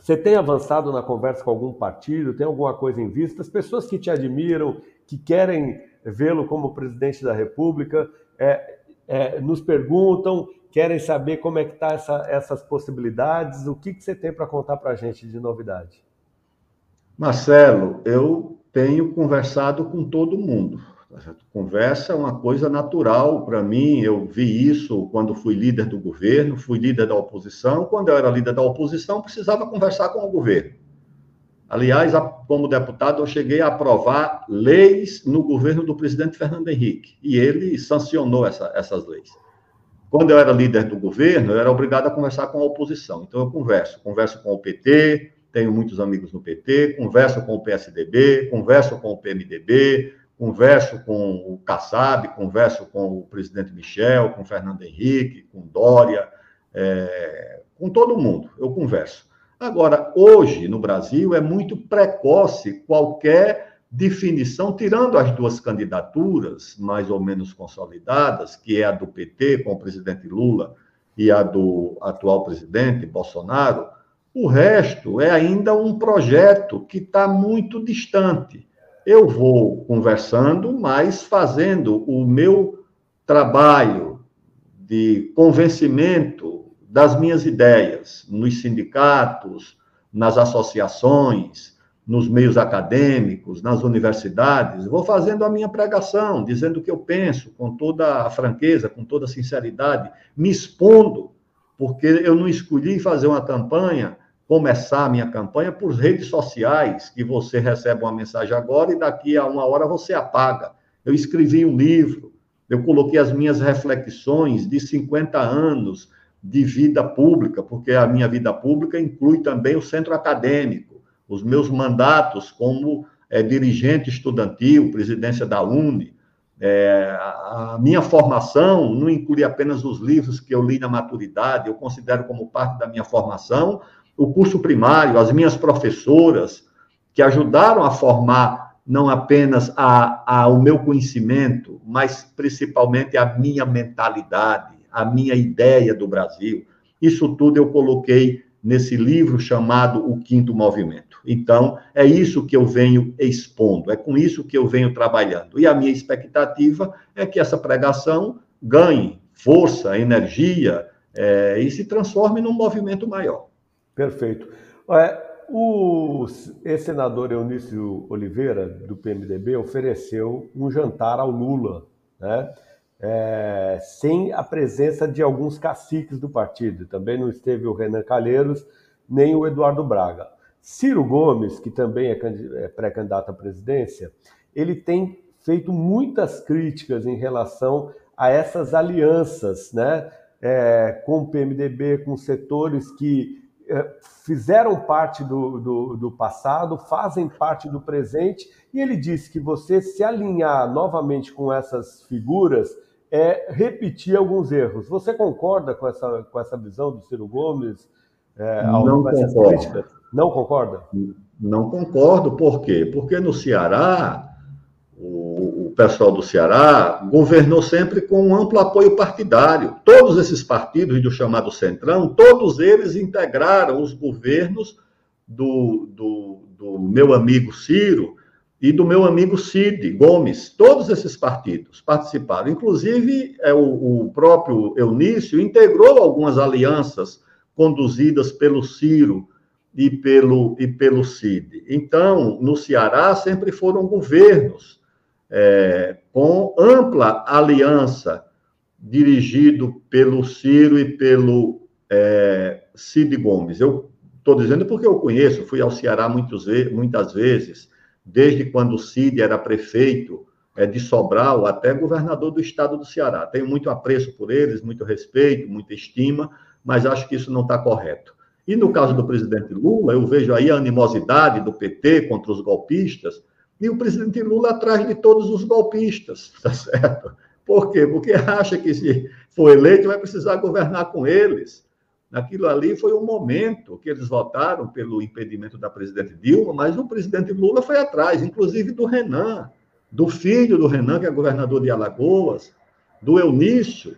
Speaker 2: você tem avançado na conversa com algum partido? Tem alguma coisa em vista? As pessoas que te admiram, que querem vê-lo como presidente da República, é, é, nos perguntam, querem saber como é que tá essa, essas possibilidades. O que, que você tem para contar para a gente de novidade?
Speaker 3: Marcelo, eu tenho conversado com todo mundo. Conversa é uma coisa natural para mim. Eu vi isso quando fui líder do governo, fui líder da oposição. Quando eu era líder da oposição, precisava conversar com o governo. Aliás, como deputado, eu cheguei a aprovar leis no governo do presidente Fernando Henrique, e ele sancionou essa, essas leis. Quando eu era líder do governo, eu era obrigado a conversar com a oposição. Então, eu converso. Converso com o PT, tenho muitos amigos no PT, converso com o PSDB, converso com o PMDB, converso com o Kassab, converso com o presidente Michel, com o Fernando Henrique, com Dória, é, com todo mundo. Eu converso. Agora, hoje, no Brasil, é muito precoce qualquer definição, tirando as duas candidaturas mais ou menos consolidadas, que é a do PT com o presidente Lula e a do atual presidente Bolsonaro, o resto é ainda um projeto que está muito distante. Eu vou conversando, mas fazendo o meu trabalho de convencimento das minhas ideias nos sindicatos, nas associações, nos meios acadêmicos, nas universidades, vou fazendo a minha pregação, dizendo o que eu penso, com toda a franqueza, com toda a sinceridade, me expondo, porque eu não escolhi fazer uma campanha, começar a minha campanha por redes sociais, que você recebe uma mensagem agora e daqui a uma hora você apaga. Eu escrevi um livro, eu coloquei as minhas reflexões de 50 anos de vida pública, porque a minha vida pública inclui também o centro acadêmico, os meus mandatos como é, dirigente estudantil, presidência da UNE, é, a minha formação não inclui apenas os livros que eu li na maturidade, eu considero como parte da minha formação o curso primário, as minhas professoras, que ajudaram a formar não apenas a, a, o meu conhecimento, mas principalmente a minha mentalidade, a minha ideia do Brasil. Isso tudo eu coloquei nesse livro chamado O Quinto Movimento. Então, é isso que eu venho expondo, é com isso que eu venho trabalhando. E a minha expectativa é que essa pregação ganhe força, energia é, e se transforme num movimento maior.
Speaker 2: Perfeito. É, o ex-senador Eunício Oliveira, do PMDB, ofereceu um jantar ao Lula, né? É, sem a presença de alguns caciques do partido. Também não esteve o Renan Calheiros, nem o Eduardo Braga. Ciro Gomes, que também é, é pré-candidato à presidência, ele tem feito muitas críticas em relação a essas alianças né, é, com o PMDB, com setores que é, fizeram parte do, do, do, passado, fazem parte do presente, e ele disse que você se alinhar novamente com essas figuras é repetir alguns erros. Você concorda com essa, com essa visão do Ciro Gomes?
Speaker 3: É, não concordo.
Speaker 2: Não concorda?
Speaker 3: Não concordo, por quê? Porque no Ceará, o, o pessoal do Ceará governou sempre com um amplo apoio partidário. Todos esses partidos do chamado Centrão, todos eles integraram os governos do, do, do meu amigo Ciro, e do meu amigo Cid Gomes. Todos esses partidos participaram. Inclusive, é, o, o próprio Eunício integrou algumas alianças conduzidas pelo Ciro e pelo, e pelo Cid. Então, no Ceará, sempre foram governos é, com ampla aliança dirigido pelo Ciro e pelo é, Cid Gomes. Eu estou dizendo porque eu conheço, fui ao Ceará muitos, muitas vezes, desde quando o Cid era prefeito é, de Sobral até governador do estado do Ceará. Tenho muito apreço por eles, muito respeito, muita estima, mas acho que isso não está correto. E no caso do presidente Lula, eu vejo aí a animosidade do PT contra os golpistas, e o presidente Lula atrás de todos os golpistas, tá certo? Por quê? Porque acha que se for eleito vai precisar governar com eles. Aquilo ali foi um momento que eles votaram pelo impedimento da presidente Dilma, mas o presidente Lula foi atrás, inclusive do Renan do filho do Renan, que é governador de Alagoas, do Eunício,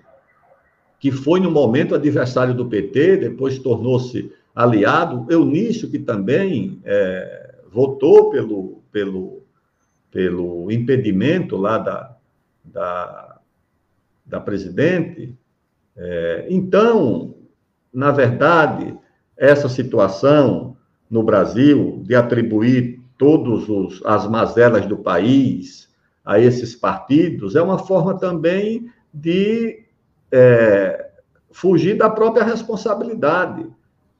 Speaker 3: que foi no momento adversário do PT, depois tornou-se aliado, Eunício, que também é, votou pelo, pelo, pelo impedimento lá da, da, da presidente. É, então, na verdade, essa situação no Brasil de atribuir todas as mazelas do país a esses partidos, é uma forma também de é, fugir da própria responsabilidade.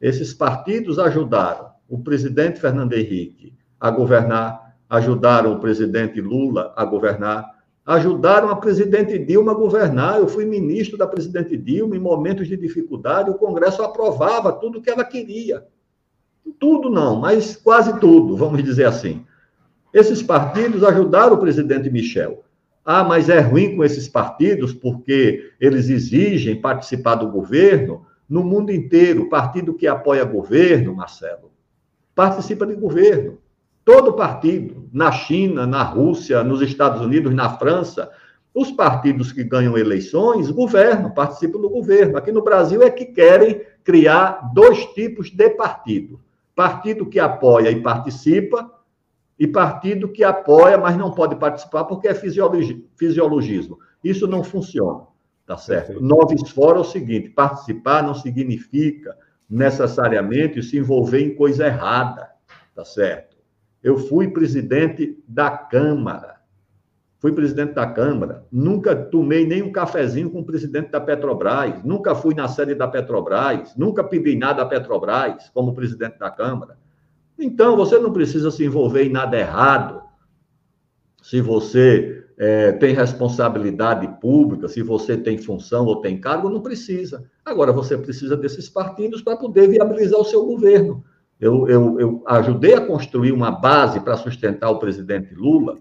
Speaker 3: Esses partidos ajudaram o presidente Fernando Henrique a governar, ajudaram o presidente Lula a governar, ajudaram a presidente Dilma a governar. Eu fui ministro da presidente Dilma em momentos de dificuldade, o Congresso aprovava tudo o que ela queria. Tudo não, mas quase tudo, vamos dizer assim. Esses partidos ajudaram o presidente Michel. Ah, mas é ruim com esses partidos porque eles exigem participar do governo. No mundo inteiro, partido que apoia governo, Marcelo, participa de governo. Todo partido, na China, na Rússia, nos Estados Unidos, na França, os partidos que ganham eleições governam, participam do governo. Aqui no Brasil é que querem criar dois tipos de partido partido que apoia e participa, e partido que apoia, mas não pode participar porque é fisiologismo. Isso não funciona, tá certo? Noves fora é o seguinte: participar não significa necessariamente se envolver em coisa errada, tá certo? Eu fui presidente da Câmara fui presidente da Câmara, nunca tomei nem um cafezinho com o presidente da Petrobras, nunca fui na sede da Petrobras, nunca pedi nada à Petrobras como presidente da Câmara. Então, você não precisa se envolver em nada errado se você é, tem responsabilidade pública, se você tem função ou tem cargo, não precisa. Agora, você precisa desses partidos para poder viabilizar o seu governo. Eu, eu, eu ajudei a construir uma base para sustentar o presidente Lula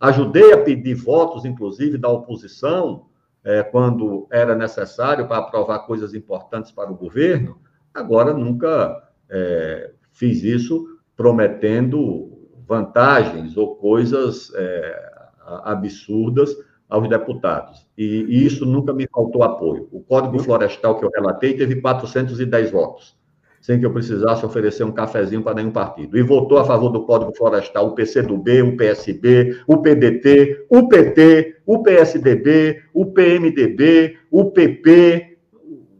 Speaker 3: Ajudei a pedir votos, inclusive, da oposição, é, quando era necessário para aprovar coisas importantes para o governo. Agora, nunca é, fiz isso prometendo vantagens ou coisas é, absurdas aos deputados. E, e, isso nunca me faltou apoio. O Código Florestal que eu relatei teve 410 votos sem que eu precisasse oferecer um cafezinho para nenhum partido. E votou a favor do Código Florestal o PCdoB, o PSB, o PDT, o PT, o PSDB, o PMDB, o PP,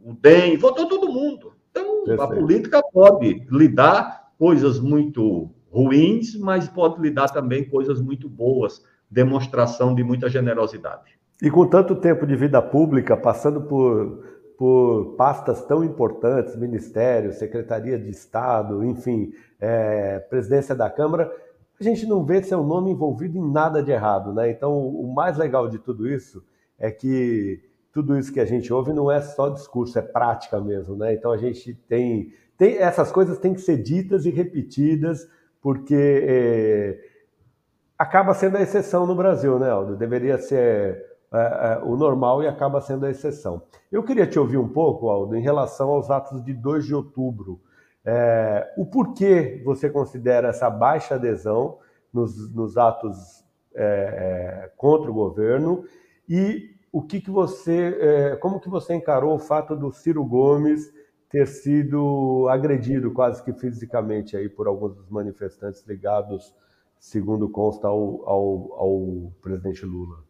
Speaker 3: o DEM, votou todo mundo. Então, Perfeito. a política pode lidar coisas muito ruins, mas pode lidar também coisas muito boas, demonstração de muita generosidade.
Speaker 2: E com tanto tempo de vida pública, passando por por pastas tão importantes, Ministério, Secretaria de Estado, enfim, é, Presidência da Câmara, a gente não vê seu nome envolvido em nada de errado, né? Então, o mais legal de tudo isso é que tudo isso que a gente ouve não é só discurso, é prática mesmo, né? Então, a gente tem, tem essas coisas têm que ser ditas e repetidas, porque é, acaba sendo a exceção no Brasil, né, Aldo? Deveria ser é, é, o normal e acaba sendo a exceção. Eu queria te ouvir um pouco, Aldo, em relação aos atos de 2 de outubro. É, o porquê você considera essa baixa adesão nos, nos atos é, é contra o governo e o que, que você, é, como que você encarou o fato do Ciro Gomes ter sido agredido quase que fisicamente aí por alguns dos manifestantes ligados, segundo consta, ao, ao, ao presidente Lula?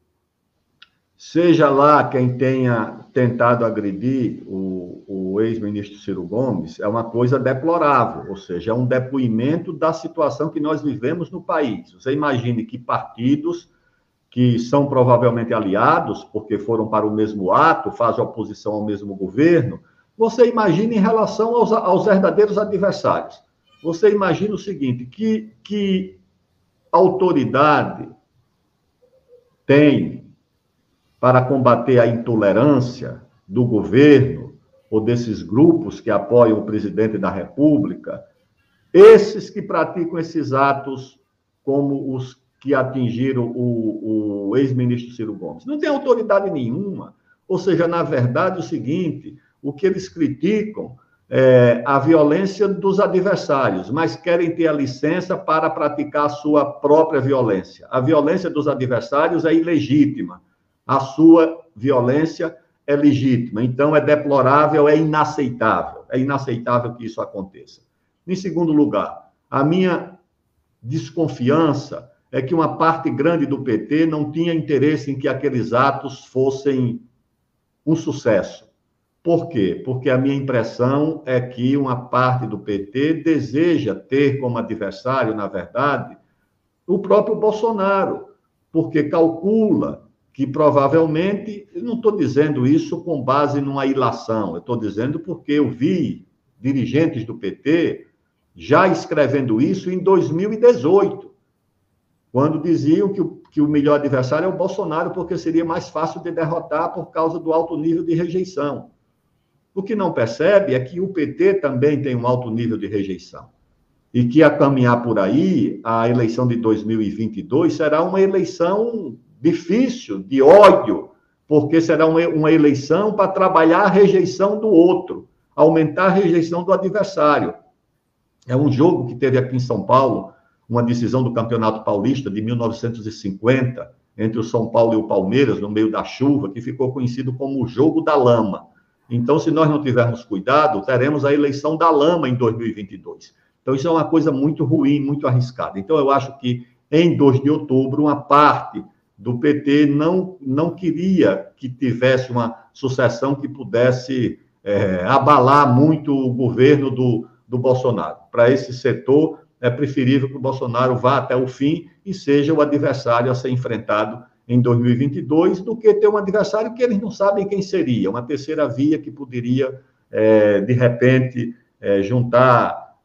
Speaker 3: Seja lá quem tenha tentado agredir o, o ex-ministro Ciro Gomes, é uma coisa deplorável, ou seja, é um depoimento da situação que nós vivemos no país. Você imagine que partidos que são provavelmente aliados, porque foram para o mesmo ato, fazem oposição ao mesmo governo. Você imagina em relação aos, aos verdadeiros adversários. Você imagina o seguinte: que, que autoridade tem para combater a intolerância do governo ou desses grupos que apoiam o presidente da República, esses que praticam esses atos como os que atingiram o, o ex-ministro Ciro Gomes. Não tem autoridade nenhuma. Ou seja, na verdade, o seguinte: o que eles criticam é a violência dos adversários, mas querem ter a licença para praticar a sua própria violência. A violência dos adversários é ilegítima, a sua violência é legítima. Então, é deplorável, é inaceitável. É inaceitável que isso aconteça. Em segundo lugar, a minha desconfiança é que uma parte grande do PT não tinha interesse em que aqueles atos fossem um sucesso. Por quê? Porque a minha impressão é que uma parte do PT deseja ter como adversário, na verdade, o próprio Bolsonaro, porque calcula que provavelmente, eu não estou dizendo isso com base numa ilação, eu estou dizendo porque eu vi dirigentes do PT já escrevendo isso em 2018 quando diziam que o, que o melhor adversário é o Bolsonaro, porque seria mais fácil de derrotar por causa do alto nível de rejeição. O que não percebe é que o PT também tem um alto nível de rejeição. E que a caminhar por aí, a eleição de 2022 será uma eleição difícil, de ódio, porque será uma, eleição para trabalhar a rejeição do outro, aumentar a rejeição do adversário. É um jogo que teve aqui em São Paulo, uma decisão do Campeonato Paulista de 1950, entre o São Paulo e o Palmeiras, no meio da chuva, que ficou conhecido como o jogo da lama. Então, se nós não tivermos cuidado, teremos a eleição da lama em 2022. Então, isso é uma coisa muito ruim, muito arriscada. Então, eu acho que em 2 de outubro, uma parte do PT não, não queria que tivesse uma sucessão que pudesse é, abalar muito o governo do, do Bolsonaro. Para esse setor, é preferível que o Bolsonaro vá até o fim e seja o adversário a ser enfrentado em 2022 do que ter um adversário que eles não sabem quem seria, uma terceira via que poderia, é, de repente, é, juntar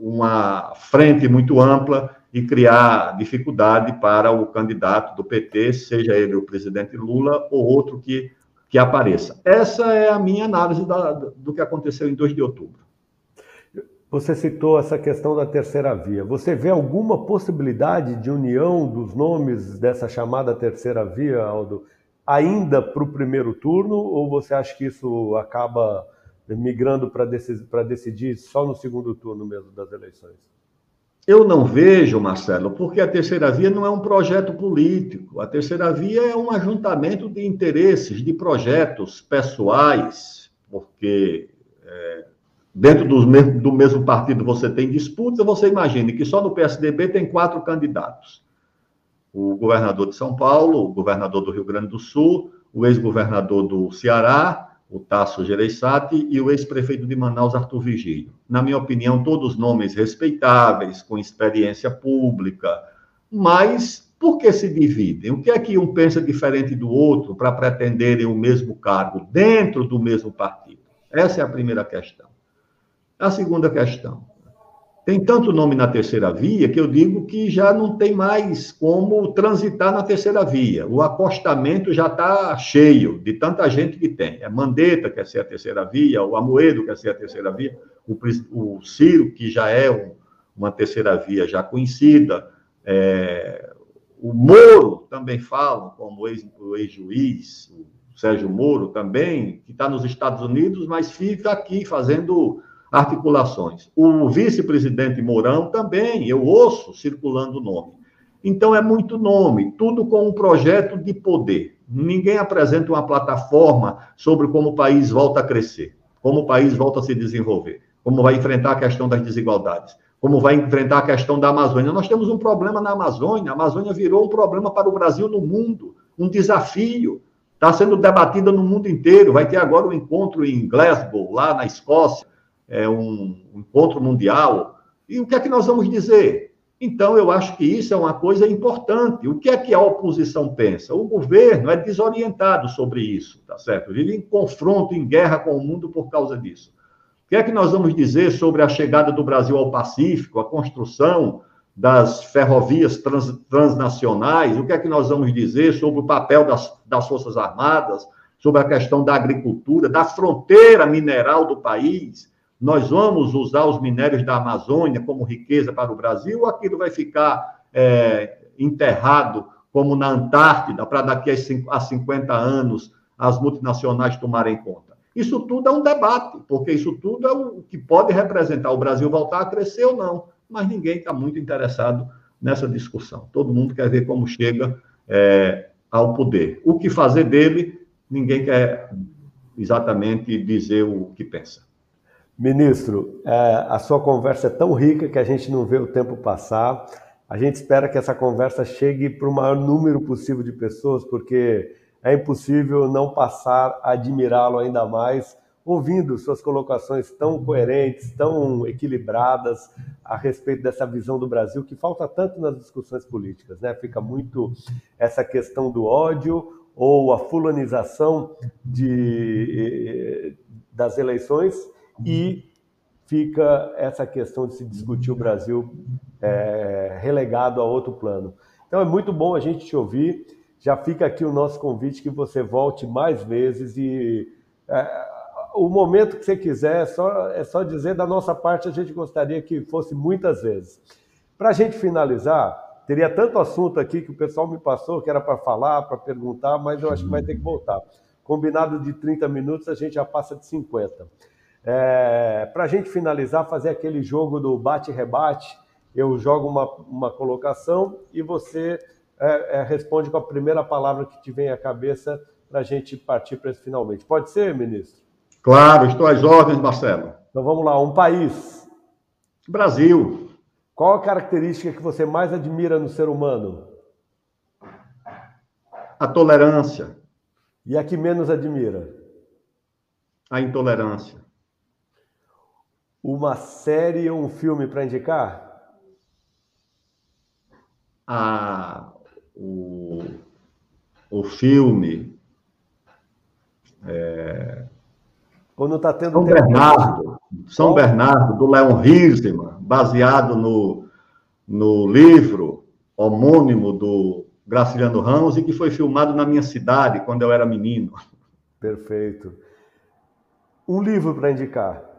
Speaker 3: uma frente muito ampla e criar dificuldade para o candidato do PT, seja ele o presidente Lula ou outro que, que apareça. Essa é a minha análise da, do que aconteceu em 2 de outubro.
Speaker 2: Você citou essa questão da terceira via. Você vê alguma possibilidade de união dos nomes dessa chamada terceira via, Aldo, ainda para o primeiro turno? Ou você acha que isso acaba migrando para decidir só no segundo turno mesmo das eleições?
Speaker 3: Eu não vejo, Marcelo, porque a terceira via não é um projeto político. A terceira via é um ajuntamento de interesses, de projetos pessoais, porque é, dentro do mesmo, do mesmo partido você tem disputas, você imagine que só no PSDB tem quatro candidatos. O governador de São Paulo, o governador do Rio Grande do Sul, o ex-governador do Ceará, o Tasso Gereissati, e o ex-prefeito de Manaus, Arthur Vigílio. Na minha opinião, todos nomes respeitáveis, com experiência pública, mas por que se dividem? O que é que um pensa diferente do outro para pretenderem o mesmo cargo dentro do mesmo partido? Essa é a primeira questão. A segunda questão. Tem tanto nome na terceira via que eu digo que já não tem mais como transitar na terceira via. O acostamento já está cheio de tanta gente que tem. É Mandetta quer ser a terceira via, o Amoedo quer ser a terceira via, o, o Ciro, que já é um, uma terceira via já conhecida, é, o Moro também falam, como o ex-juiz, o Sérgio Moro também, que está nos Estados Unidos, mas fica aqui fazendo articulações. O vice-presidente Mourão também, eu ouço circulando o nome. Então, é muito nome, tudo com um projeto de poder. Ninguém apresenta uma plataforma sobre como o país volta a crescer, como o país volta a se desenvolver, como vai enfrentar a questão das desigualdades, como vai enfrentar a questão da Amazônia. Nós temos um problema na Amazônia, a Amazônia virou um problema para o Brasil no mundo, um desafio. Está sendo debatida no mundo inteiro. Vai ter agora um encontro em Glasgow, lá na Escócia, é, um, encontro mundial. E o que é que nós vamos dizer? Então, eu acho que isso é uma coisa importante. O que é que a oposição pensa? O governo é desorientado sobre isso, tá certo? Vive em confronto, em guerra com o mundo por causa disso. O que é que nós vamos dizer sobre a chegada do Brasil ao Pacífico, a construção das ferrovias trans, transnacionais? O que é que nós vamos dizer sobre o papel das, das Forças Armadas, sobre a questão da agricultura, da fronteira mineral do país? Nós vamos usar os minérios da Amazônia como riqueza para o Brasil, ou aquilo vai ficar é, enterrado como na Antártida, para daqui a 50 anos as multinacionais tomarem conta? Isso tudo é um debate, porque isso tudo é o que pode representar o Brasil voltar a crescer ou não, mas ninguém está muito interessado nessa discussão. Todo mundo quer ver como chega é, ao poder. O que fazer dele, ninguém quer exatamente dizer o que pensa.
Speaker 2: Ministro, é, a sua conversa é tão rica que a gente não vê o tempo passar. A gente espera que essa conversa chegue para o maior número possível de pessoas, porque é impossível não passar a admirá-lo ainda mais, ouvindo suas colocações tão coerentes, tão equilibradas a respeito dessa visão do Brasil que falta tanto nas discussões políticas, né? Fica muito essa questão do ódio ou a fulanização de, eh, das eleições e fica essa questão de se discutir o Brasil é, relegado a outro plano. Então é muito bom a gente te ouvir. Já fica aqui o nosso convite que você volte mais vezes e é, o momento que você quiser, é só, é só dizer da nossa parte, a gente gostaria que fosse muitas vezes. Para a gente finalizar, teria tanto assunto aqui que o pessoal me passou, que era para falar, para perguntar, mas eu acho que vai ter que voltar. Combinado de 30 minutos, a gente já passa de 50. É, Para a gente finalizar, fazer aquele jogo do bate-rebate, eu jogo uma, uma colocação e você é, é, responde com a primeira palavra que te vem à cabeça para a gente partir para esse finalmente. Pode ser, ministro?
Speaker 3: Claro, estou às ordens, Marcelo.
Speaker 2: Então vamos lá, um país.
Speaker 3: Brasil.
Speaker 2: Qual a característica que você mais admira no ser humano?
Speaker 3: A tolerância.
Speaker 2: E a que menos admira?
Speaker 3: A intolerância.
Speaker 2: Uma série ou um filme para indicar?
Speaker 3: Ah, o, o filme. É...
Speaker 2: Quando está tendo.
Speaker 3: São Bernardo. São Bernardo, do Leon Hirschman, baseado no, no livro homônimo do Graciliano Ramos e que foi filmado na minha cidade quando eu era menino.
Speaker 2: Perfeito. Um livro para indicar?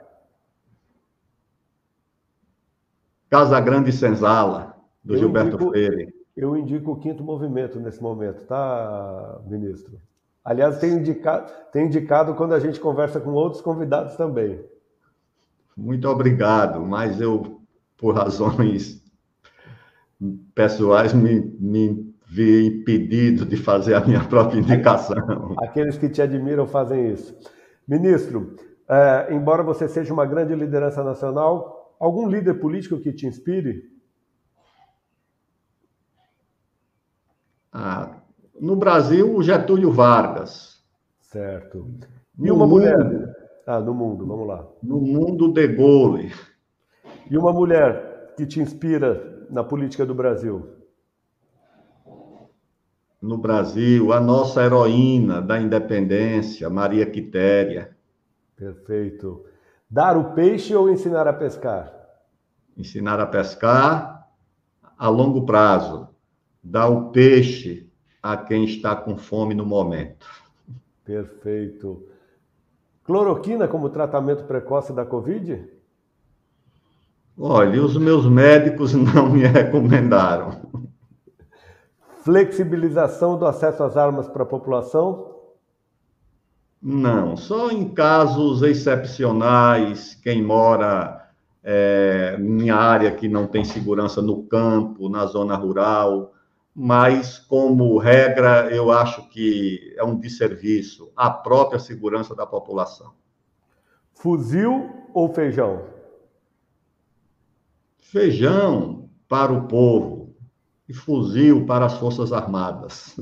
Speaker 3: Casa Grande Senzala, do eu Gilberto
Speaker 2: indico,
Speaker 3: Freire.
Speaker 2: Eu indico o quinto movimento nesse momento, tá, ministro? Aliás, tem indicado, tem indicado quando a gente conversa com outros convidados também.
Speaker 3: Muito obrigado, mas eu, por razões pessoais, me, me vi impedido de fazer a minha própria indicação.
Speaker 2: Aqueles que te admiram fazem isso. Ministro, é, embora você seja uma grande liderança nacional, algum líder político que te inspire?
Speaker 3: Ah, no Brasil, o Getúlio Vargas.
Speaker 2: Certo. E no uma mundo, mulher? Ah, no mundo, vamos lá.
Speaker 3: No mundo, de Gaulle.
Speaker 2: E uma mulher que te inspira na política do Brasil?
Speaker 3: No Brasil, a nossa heroína da independência, Maria Quitéria.
Speaker 2: Perfeito. Dar o peixe ou ensinar a pescar?
Speaker 3: Ensinar a pescar a longo prazo. Dar o peixe a quem está com fome no momento.
Speaker 2: Perfeito. Cloroquina como tratamento precoce da Covid?
Speaker 3: Olha, os meus médicos não me recomendaram.
Speaker 2: Flexibilização do acesso às armas para a população?
Speaker 3: Não, só em casos excepcionais, quem mora é, em área que não tem segurança no campo, na zona rural, mas, como regra, eu acho que é um desserviço à própria segurança da população.
Speaker 2: Fuzil ou feijão?
Speaker 3: Feijão para o povo e fuzil para as Forças Armadas.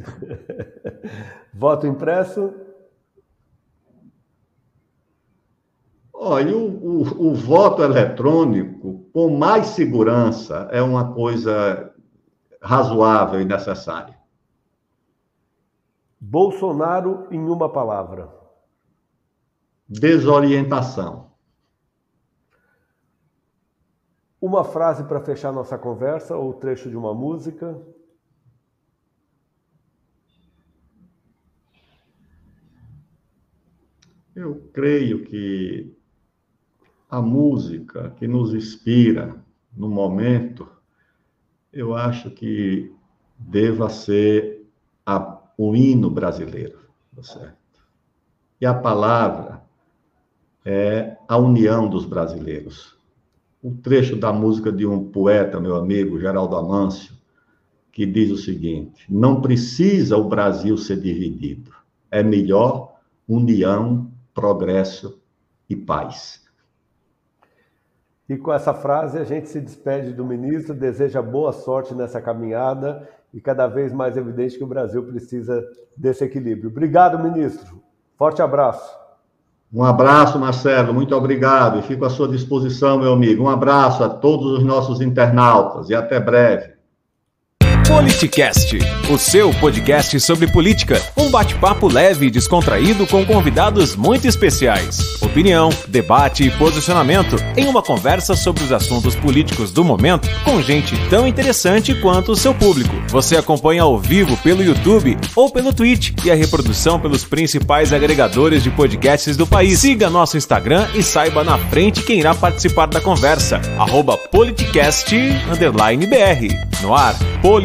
Speaker 2: Voto impresso?
Speaker 3: Olha, o, o, o, voto eletrônico, com mais segurança, é uma coisa razoável e necessária.
Speaker 2: Bolsonaro em uma palavra.
Speaker 3: Desorientação.
Speaker 2: Uma frase para fechar nossa conversa ou trecho de uma música.
Speaker 3: Eu creio que a música que nos inspira no momento, eu acho que deva ser a, o hino brasileiro, tá certo? E a palavra é a união dos brasileiros. Um trecho da música de um poeta, meu amigo, Geraldo Amâncio, que diz o seguinte: Não precisa o Brasil ser dividido, é melhor união progresso e paz.
Speaker 2: E com essa frase a gente se despede do ministro, deseja boa sorte nessa caminhada e cada vez mais evidente que o Brasil precisa desse equilíbrio. Obrigado, ministro. Forte abraço.
Speaker 3: Um abraço, Marcelo, muito obrigado e fico à sua disposição, meu amigo. Um abraço a todos os nossos internautas e até breve.
Speaker 1: Politicast, o seu podcast sobre política. Um bate-papo leve e descontraído com convidados muito especiais. Opinião, debate e posicionamento em uma conversa sobre os assuntos políticos do momento com gente tão interessante quanto o seu público. Você acompanha ao vivo pelo YouTube ou pelo Twitch e a reprodução pelos principais agregadores de podcasts do país. Siga nosso Instagram e saiba na frente quem irá participar da conversa. Politicast_br. No ar,